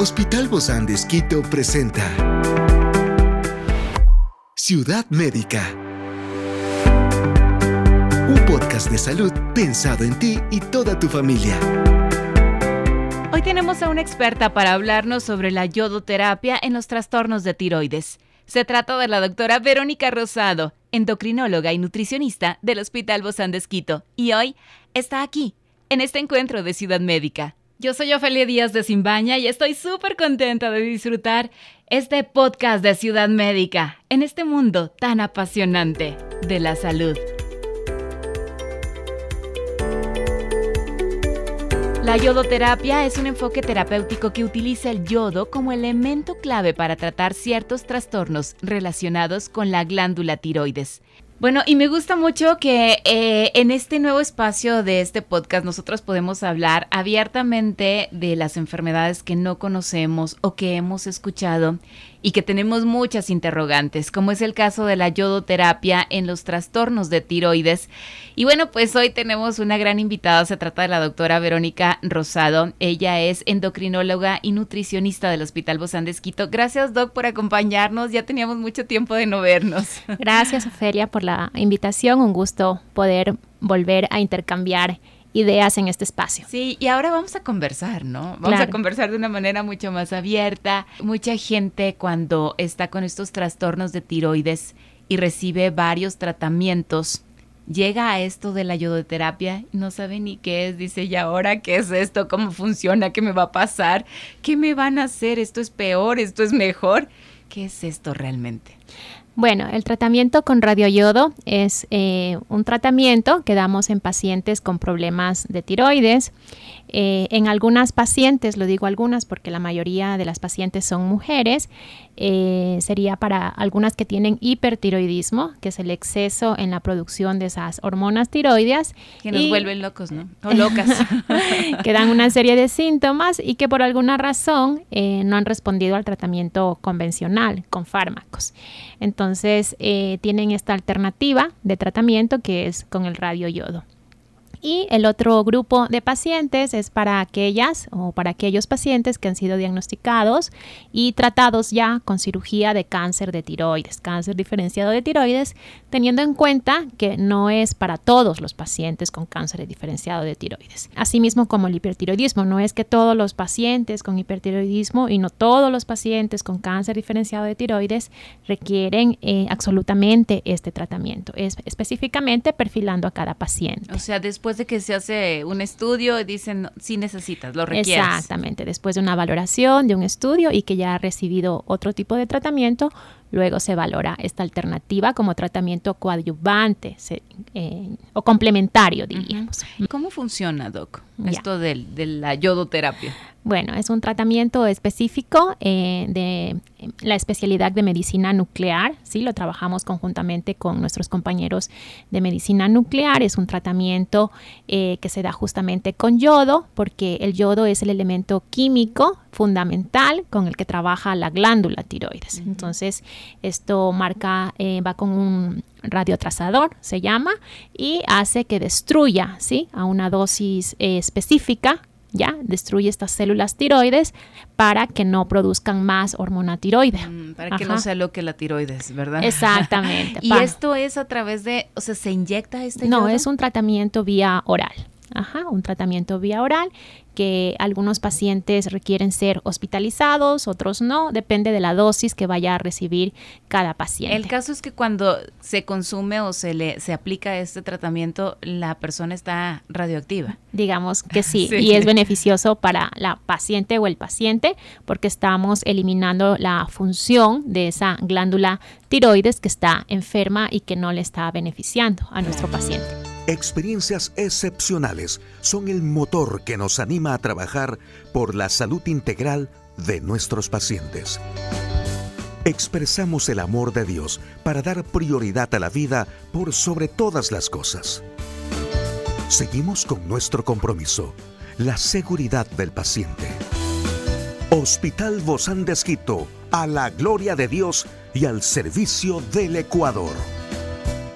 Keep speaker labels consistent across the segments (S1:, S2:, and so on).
S1: Hospital Bozán de Esquito presenta Ciudad Médica. Un podcast de salud pensado en ti y toda tu familia.
S2: Hoy tenemos a una experta para hablarnos sobre la yodoterapia en los trastornos de tiroides. Se trata de la doctora Verónica Rosado, endocrinóloga y nutricionista del Hospital Bozán de Esquito, y hoy está aquí, en este encuentro de Ciudad Médica. Yo soy Ofelia Díaz de Simbaña y estoy súper contenta de disfrutar este podcast de Ciudad Médica en este mundo tan apasionante de la salud. La yodoterapia es un enfoque terapéutico que utiliza el yodo como elemento clave para tratar ciertos trastornos relacionados con la glándula tiroides. Bueno, y me gusta mucho que eh, en este nuevo espacio de este podcast nosotros podemos hablar abiertamente de las enfermedades que no conocemos o que hemos escuchado y que tenemos muchas interrogantes, como es el caso de la yodoterapia en los trastornos de tiroides. Y bueno, pues hoy tenemos una gran invitada, se trata de la doctora Verónica Rosado. Ella es endocrinóloga y nutricionista del Hospital Bozán de Esquito. Gracias, Doc, por acompañarnos. Ya teníamos mucho tiempo de no vernos.
S3: Gracias, Ofelia, por la invitación. Un gusto poder volver a intercambiar ideas en este espacio.
S2: Sí, y ahora vamos a conversar, ¿no? Vamos a conversar de una manera mucho más abierta. Mucha gente cuando está con estos trastornos de tiroides y recibe varios tratamientos, llega a esto de la yodoterapia y no sabe ni qué es, dice, ¿y ahora qué es esto? ¿Cómo funciona? ¿Qué me va a pasar? ¿Qué me van a hacer? ¿Esto es peor? ¿Esto es mejor? ¿Qué es esto realmente?
S3: Bueno, el tratamiento con radioyodo es eh, un tratamiento que damos en pacientes con problemas de tiroides. Eh, en algunas pacientes, lo digo algunas porque la mayoría de las pacientes son mujeres, eh, sería para algunas que tienen hipertiroidismo, que es el exceso en la producción de esas hormonas tiroideas.
S2: Que nos vuelven locos, ¿no? O locas.
S3: que dan una serie de síntomas y que por alguna razón no han respondido al tratamiento convencional con fármacos. Entonces eh, tienen esta alternativa de tratamiento que es con el radioyodo. Y el otro grupo de pacientes es para aquellas o para aquellos pacientes que han sido diagnosticados y tratados ya con cirugía de cáncer de tiroides, cáncer diferenciado de tiroides, teniendo en cuenta que no es para todos los pacientes con cáncer diferenciado de tiroides. Asimismo como el hipertiroidismo, no es que todos los pacientes con hipertiroidismo y no todos los pacientes con cáncer diferenciado de tiroides requieren eh, absolutamente este tratamiento, es específicamente perfilando a cada paciente.
S2: O sea, después después de que se hace un estudio, dicen, sí necesitas, lo requieres.
S3: Exactamente, después de una valoración, de un estudio y que ya ha recibido otro tipo de tratamiento, luego se valora esta alternativa como tratamiento coadyuvante eh, o complementario, diríamos.
S2: ¿Cómo funciona, Doc, esto de la yodoterapia?
S3: Bueno, es un tratamiento específico eh, de la especialidad de medicina nuclear, ¿sí? Lo trabajamos conjuntamente con nuestros compañeros de medicina nuclear. Es un tratamiento eh, que se da justamente con yodo, porque el yodo es el elemento químico fundamental con el que trabaja la glándula tiroides. Entonces, esto marca, eh, va con un radiotrazador, se llama, y hace que destruya, ¿sí? A una dosis específica ya destruye estas células tiroides para que no produzcan más hormona tiroide.
S2: Mm, para que no sea lo que la tiroides, ¿verdad?
S3: Exactamente.
S2: y esto es a través de, o sea, ¿se inyecta este
S3: No, es un tratamiento vía oral. Ajá, un tratamiento vía oral que algunos pacientes requieren ser hospitalizados, otros no, depende de la dosis que vaya a recibir cada paciente.
S2: El caso es que cuando se consume o se le se aplica este tratamiento, la persona está radioactiva.
S3: Digamos que sí, y es beneficioso para la paciente o el paciente porque estamos eliminando la función de esa glándula tiroides que está enferma y que no le está beneficiando a nuestro paciente.
S1: Experiencias excepcionales son el motor que nos anima a trabajar por la salud integral de nuestros pacientes. Expresamos el amor de Dios para dar prioridad a la vida por sobre todas las cosas. Seguimos con nuestro compromiso, la seguridad del paciente. Hospital Bozán de Esquito, a la gloria de Dios y al servicio del Ecuador.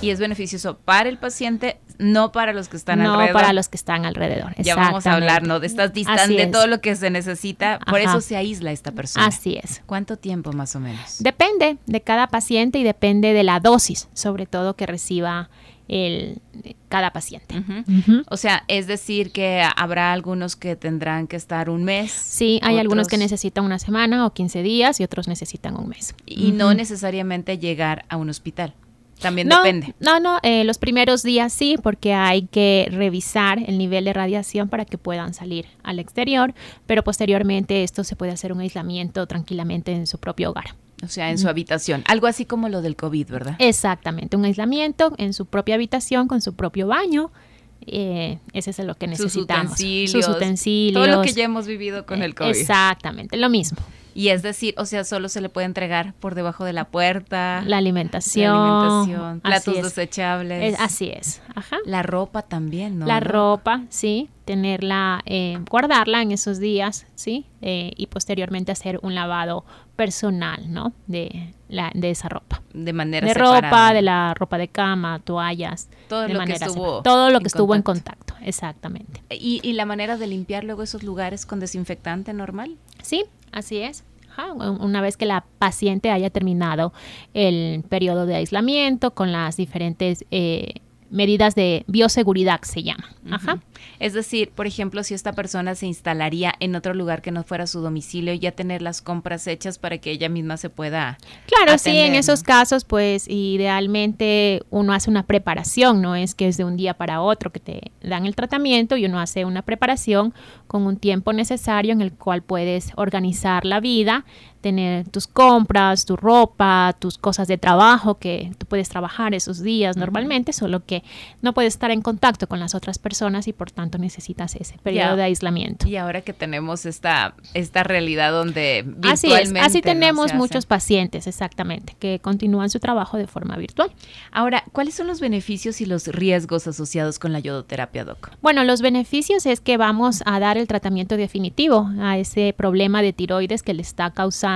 S2: Y es beneficioso para el paciente, no para los que están
S3: no
S2: alrededor.
S3: para los que están alrededor.
S2: Ya vamos a hablar, ¿no? De estas distancias, de todo lo que se necesita. Por
S3: Ajá.
S2: eso se aísla esta persona.
S3: Así es.
S2: ¿Cuánto tiempo más o menos?
S3: Depende de cada paciente y depende de la dosis, sobre todo que reciba el, cada paciente.
S2: O sea, es decir que habrá algunos que tendrán que estar un mes.
S3: Sí, hay algunos que necesitan una semana o 15 días y otros necesitan un mes.
S2: Y no necesariamente llegar a un hospital. También
S3: no,
S2: depende.
S3: No, no, eh, los primeros días sí, porque hay que revisar el nivel de radiación para que puedan salir al exterior, pero posteriormente esto se puede hacer un aislamiento tranquilamente en su propio hogar.
S2: O sea, en su habitación. Algo así como lo del COVID, ¿verdad?
S3: Exactamente, un aislamiento en su propia habitación con su propio baño. eh, ese es lo que
S2: Sus
S3: necesitamos.
S2: utensilios.
S3: Sus utensilios.
S2: Todo lo que ya hemos vivido con el COVID.
S3: Exactamente, lo mismo.
S2: Y es decir, o sea, solo se le puede entregar por debajo de la puerta.
S3: La alimentación.
S2: la alimentación, platos desechables.
S3: Es- así es. Ajá.
S2: La ropa también, ¿no?
S3: La ropa, sí, tenerla, eh, guardarla en esos días, sí, eh, y posteriormente hacer un lavado personal, ¿no? De, la, de esa ropa.
S2: De manera
S3: De
S2: separada.
S3: ropa, de la ropa de cama, toallas.
S2: Todo
S3: de
S2: lo que estuvo
S3: separada. Todo lo
S2: en
S3: que estuvo en
S2: contacto.
S3: contacto, exactamente.
S2: ¿Y, y la manera de limpiar luego esos lugares con desinfectante normal?
S3: Sí, así es. Ajá, Una vez que la paciente haya terminado el periodo de aislamiento con las diferentes eh, medidas de bioseguridad, se llama. Ajá.
S2: Es decir, por ejemplo, si esta persona se instalaría en otro lugar que no fuera su domicilio, ya tener las compras hechas para que ella misma se pueda.
S3: Claro, sí, en esos casos, pues idealmente uno hace una preparación, no es que es de un día para otro que te dan el tratamiento y uno hace una preparación con un tiempo necesario en el cual puedes organizar la vida, tener tus compras, tu ropa, tus cosas de trabajo que tú puedes trabajar esos días normalmente, solo que no puedes estar en contacto con las otras personas y por tanto necesitas ese periodo de aislamiento.
S2: Y ahora que tenemos esta, esta realidad donde
S3: Así es,
S2: virtualmente
S3: así tenemos muchos pacientes, exactamente, que continúan su trabajo de forma virtual.
S2: Ahora, ¿cuáles son los beneficios y los riesgos asociados con la yodoterapia, Doc?
S3: Bueno, los beneficios es que vamos a dar el tratamiento definitivo a ese problema de tiroides que le está causando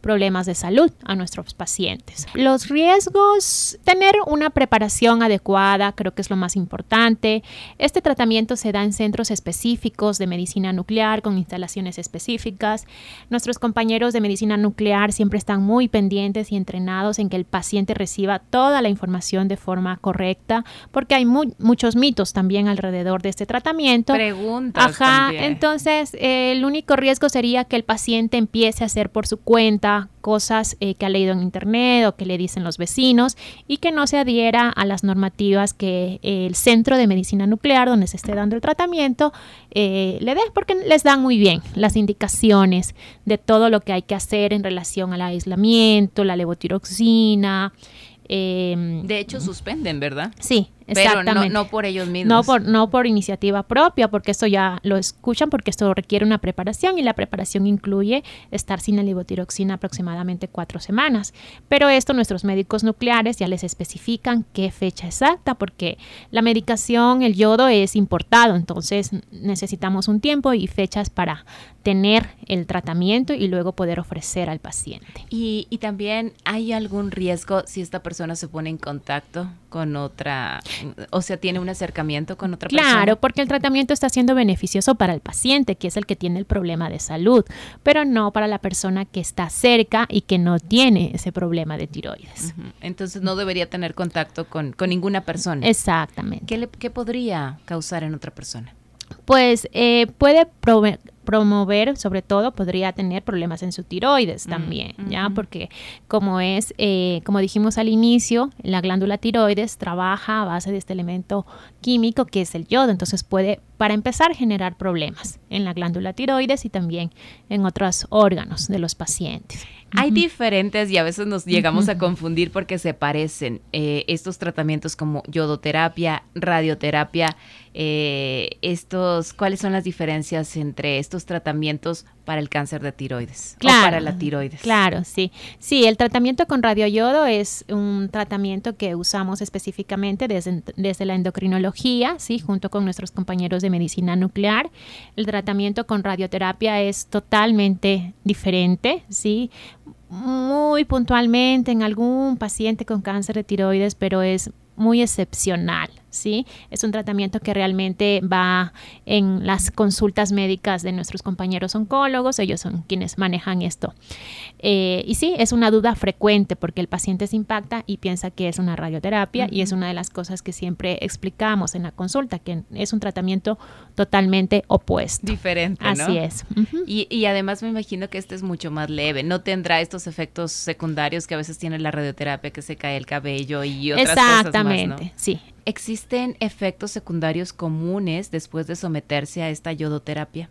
S3: problemas de salud a nuestros pacientes. Los riesgos, tener una preparación adecuada, creo que es lo más importante. Este tratamiento se da en centros específicos de medicina nuclear con instalaciones específicas. Nuestros compañeros de medicina nuclear siempre están muy pendientes y entrenados en que el paciente reciba toda la información de forma correcta, porque hay mu- muchos mitos también alrededor de este tratamiento.
S2: Preguntas
S3: Ajá,
S2: también.
S3: entonces eh, el único riesgo sería que el paciente empiece a hacer por su cuenta cosas eh, que ha leído en internet o que le dicen los vecinos y que no se adhiera a las normativas que eh, el centro de medicina nuclear donde se esté dando el tratamiento eh, le dé, porque les dan muy bien las indicaciones de todo lo que hay que hacer en relación al aislamiento, la levotiroxina. em,
S2: De hecho, suspenden, ¿verdad?
S3: sí,
S2: Pero
S3: exactamente.
S2: no, no por ellos mismos.
S3: No por, no por iniciativa propia, porque esto ya lo escuchan, porque esto requiere una preparación y la preparación incluye estar sin la levotiroxina aproximadamente cuatro semanas. Pero esto nuestros médicos nucleares ya les especifican qué fecha exacta, porque la medicación, el yodo es importado, entonces necesitamos un tiempo y fechas para tener el tratamiento y luego poder ofrecer al paciente.
S2: Y, y también hay algún riesgo si esta persona se pone en contacto con otra, o sea, tiene un acercamiento con otra persona.
S3: Claro, porque el tratamiento está siendo beneficioso para el paciente, que es el que tiene el problema de salud, pero no para la persona que está cerca y que no tiene ese problema de tiroides.
S2: Entonces no debería tener contacto con, con ninguna persona.
S3: Exactamente.
S2: ¿Qué, le- qué podría causar en otra persona?
S3: Pues eh, puede promover, sobre todo, podría tener problemas en su tiroides
S2: Mm,
S3: también, ¿ya? Porque como es, eh, como dijimos al inicio, la glándula tiroides trabaja a base de este elemento químico que es el yodo, entonces puede, para empezar, generar problemas en la glándula tiroides y también en otros órganos de los pacientes.
S2: Hay diferentes y a veces nos llegamos a confundir porque se parecen eh, estos tratamientos como yodoterapia, radioterapia, eh, estos, ¿cuáles son las diferencias entre estos tratamientos para el cáncer de tiroides o para la tiroides?
S3: Claro, sí. Sí, el tratamiento con radioyodo es un tratamiento que usamos específicamente desde, desde la endocrinología, sí, junto con nuestros compañeros de medicina nuclear. El tratamiento con radioterapia es totalmente diferente, sí, muy puntualmente en algún paciente con cáncer de tiroides, pero es muy excepcional. ¿Sí? Es un tratamiento que realmente va en las consultas médicas de nuestros compañeros oncólogos, ellos son quienes manejan esto. Eh, y sí, es una duda frecuente porque el paciente se impacta y piensa que es una radioterapia y es una de las cosas que siempre explicamos en la consulta, que es un tratamiento totalmente opuesto.
S2: Diferente. ¿no?
S3: Así es.
S2: y, y además me imagino que este es mucho más leve, no tendrá estos efectos secundarios que a veces tiene la radioterapia, que se cae el cabello y otras cosas más. Exactamente,
S3: sí.
S2: ¿Existen efectos secundarios comunes después de someterse a esta yodoterapia?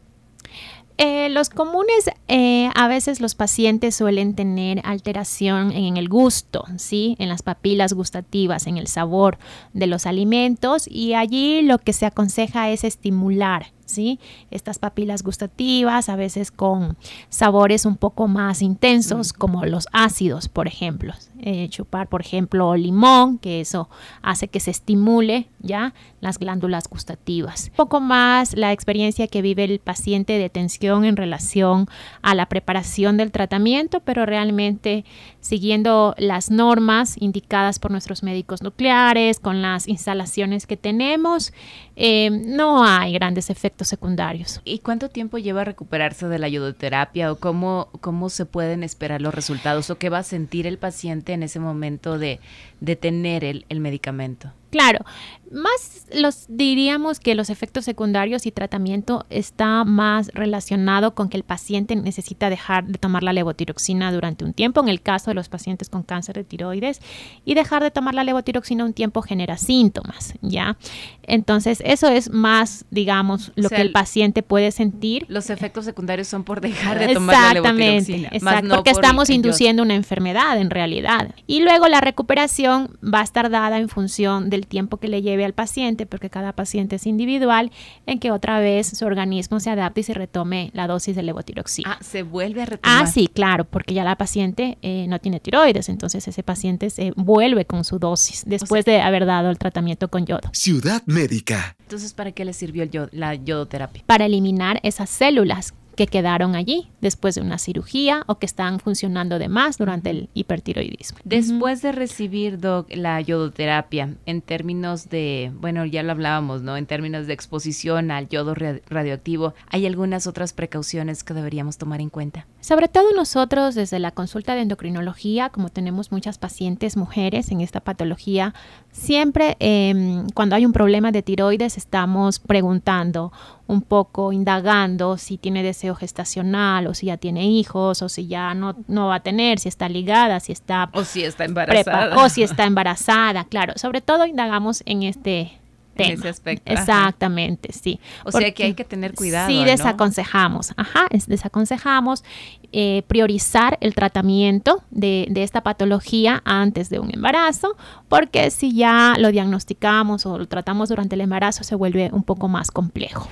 S3: Eh, los comunes, eh, a veces los pacientes suelen tener alteración en el gusto, ¿sí? En las papilas gustativas, en el sabor de los alimentos y allí lo que se aconseja es estimular ¿sí? Estas papilas gustativas, a veces con sabores un poco más intensos, como los ácidos, por ejemplo. Eh, chupar, por ejemplo, limón, que eso hace que se estimule ya las glándulas gustativas. Un poco más la experiencia que vive el paciente de tensión en relación a la preparación del tratamiento, pero realmente siguiendo las normas indicadas por nuestros médicos nucleares, con las instalaciones que tenemos, eh, no hay grandes efectos secundarios.
S2: ¿Y cuánto tiempo lleva recuperarse de la yodoterapia o cómo, cómo se pueden esperar los resultados o qué va a sentir el paciente en ese momento de, de tener el, el medicamento?
S3: Claro, más los diríamos que los efectos secundarios y tratamiento está más relacionado con que el paciente necesita dejar de tomar la levotiroxina durante un tiempo, en el caso de los pacientes con cáncer de tiroides, y dejar de tomar la levotiroxina un tiempo genera síntomas, ¿ya? Entonces, eso es más, digamos, lo que el, paciente puede sentir.
S2: Los efectos secundarios son por dejar de tomar la levotiroxina.
S3: Exacto, porque estamos induciendo una enfermedad en realidad. Y luego la recuperación va a estar dada en función del tiempo que le lleve al paciente, porque cada paciente es individual, en que otra vez su organismo se adapte y se retome la dosis de levotiroxina.
S2: Ah, se vuelve a retomar.
S3: Ah, sí, claro, porque ya la paciente eh, no tiene tiroides, entonces ese paciente se vuelve con su dosis después de haber dado el tratamiento con yodo.
S1: Ciudad Médica.
S2: Entonces, ¿para qué le sirvió el la yodoterapia?
S3: Para eliminar esas células que quedaron allí después de una cirugía o que están funcionando de más durante el hipertiroidismo.
S2: Después de recibir, Doc, la yodoterapia, en términos de, bueno, ya lo hablábamos, ¿no? En términos de exposición al yodo radioactivo, ¿hay algunas otras precauciones que deberíamos tomar en cuenta?
S3: Sobre todo nosotros desde la consulta de endocrinología, como tenemos muchas pacientes mujeres en esta patología, siempre eh, cuando hay un problema de tiroides estamos preguntando un poco indagando si tiene deseo gestacional o si ya tiene hijos o si ya no, no va a tener, si está ligada, si está...
S2: O si está embarazada.
S3: o si está embarazada, claro. Sobre todo indagamos en este
S2: en ese aspecto.
S3: Exactamente, sí.
S2: O sea que hay que tener cuidado.
S3: Sí, desaconsejamos, ajá, desaconsejamos eh, priorizar el tratamiento de, de, esta patología antes de un embarazo, porque si ya lo diagnosticamos o lo tratamos durante el embarazo se vuelve un poco más complejo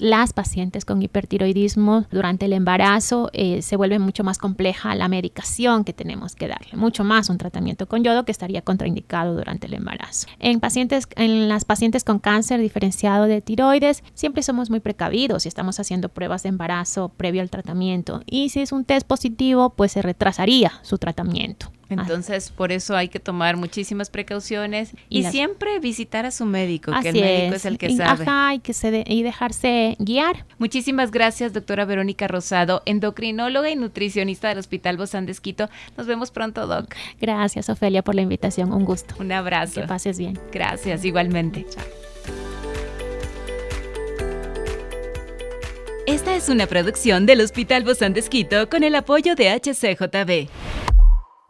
S3: las pacientes con hipertiroidismo durante el embarazo eh, se vuelve mucho más compleja la medicación que tenemos que darle, mucho más un tratamiento con yodo que estaría contraindicado durante el embarazo. En pacientes, en las pacientes con cáncer diferenciado de tiroides, siempre somos muy precavidos y estamos haciendo pruebas de embarazo previo al tratamiento. Y si es un test positivo, pues se retrasaría su tratamiento.
S2: Entonces, por eso hay que tomar muchísimas precauciones y, siempre visitar a su médico, que el médico es, el que sabe.
S3: Ajá, y, que se y dejarse guiar.
S2: Muchísimas gracias, doctora Verónica Rosado, endocrinóloga y nutricionista del Hospital Bozán de Esquito. Nos vemos pronto, doc.
S3: Gracias, Ofelia, por la invitación. Un gusto.
S2: Un abrazo.
S3: Que pases bien.
S2: Gracias, igualmente. Chao. Esta es una producción del Hospital Bozán de Esquito con el apoyo de HCJB.